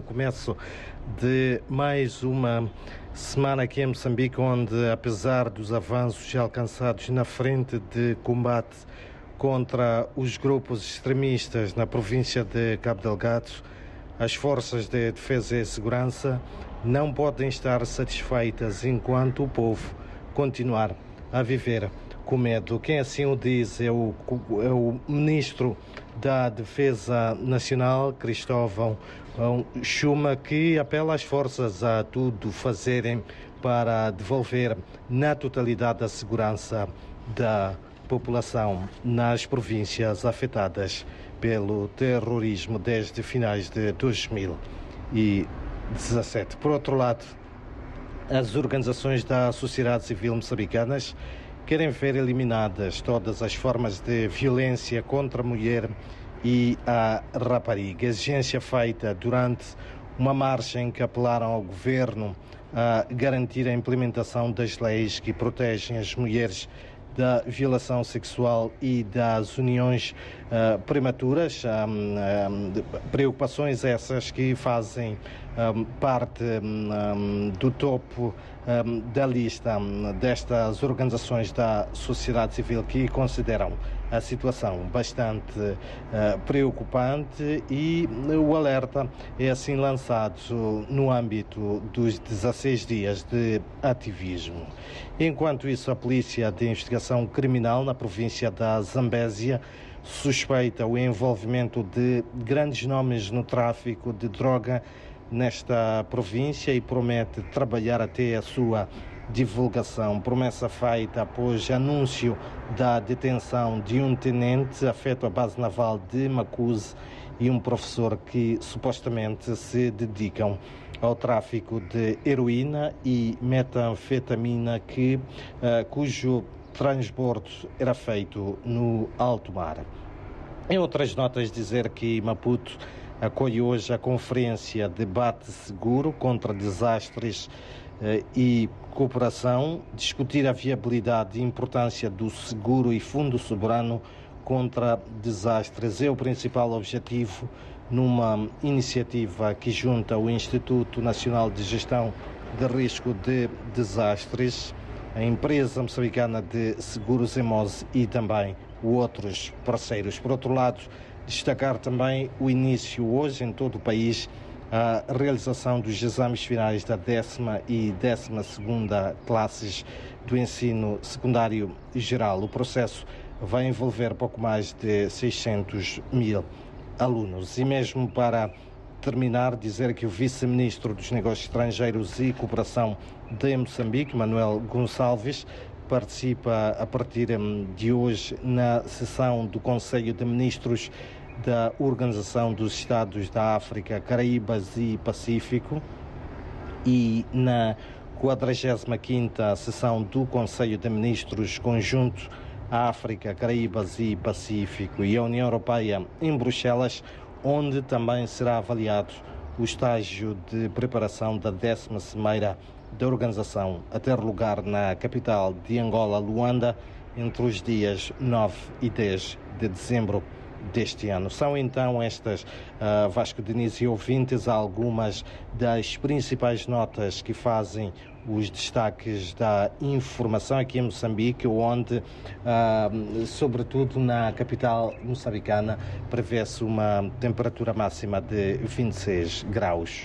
o começo de mais uma semana aqui em Moçambique, onde, apesar dos avanços alcançados na frente de combate contra os grupos extremistas na província de Cabo Delgado, as forças de defesa e segurança não podem estar satisfeitas enquanto o povo continuar a viver com medo. Quem assim o diz é o, é o ministro da Defesa Nacional, Cristóvão Chuma, que apela às forças a tudo fazerem para devolver na totalidade a segurança da população nas províncias afetadas pelo terrorismo desde finais de 2017. Por outro lado, as organizações da sociedade civil moçambicanas querem ver eliminadas todas as formas de violência contra a mulher e a rapariga. Exigência feita durante uma marcha em que apelaram ao governo a garantir a implementação das leis que protegem as mulheres da violação sexual e das uniões uh, prematuras, um, um, preocupações essas que fazem um, parte do topo da lista destas organizações da sociedade civil que consideram a situação bastante uh, preocupante e o alerta é assim lançado no âmbito dos 16 dias de ativismo. Enquanto isso, a Polícia de Investigação Criminal na província da Zambésia suspeita o envolvimento de grandes nomes no tráfico de droga nesta província e promete trabalhar até a sua divulgação. Promessa feita após anúncio da detenção de um tenente afeto à base naval de Macuse e um professor que supostamente se dedicam ao tráfico de heroína e metanfetamina que, uh, cujo transbordo era feito no alto mar. Em outras notas dizer que Maputo acolhe hoje a conferência Debate Seguro contra Desastres eh, e Cooperação, discutir a viabilidade e importância do seguro e fundo soberano contra desastres é o principal objetivo numa iniciativa que junta o Instituto Nacional de Gestão de Risco de Desastres, a empresa moçambicana de seguros EMOS e também outros parceiros. Por outro lado, Destacar também o início hoje em todo o país a realização dos exames finais da décima e décima segunda classes do ensino secundário geral. O processo vai envolver pouco mais de 600 mil alunos. E mesmo para terminar, dizer que o vice-ministro dos Negócios Estrangeiros e Cooperação de Moçambique, Manuel Gonçalves, participa a partir hum, de hoje na sessão do Conselho de Ministros da Organização dos Estados da África, Caraíbas e Pacífico. E na 45ª sessão do Conselho de Ministros Conjunto África, Caraíbas e Pacífico e a União Europeia em Bruxelas, onde também será avaliado o estágio de preparação da décima cimeira da organização a ter lugar na capital de Angola, Luanda, entre os dias 9 e 10 de dezembro deste ano. São então estas, uh, Vasco Diniz e ouvintes, algumas das principais notas que fazem os destaques da informação aqui em Moçambique, onde, uh, sobretudo na capital moçambicana, prevê-se uma temperatura máxima de 26 graus.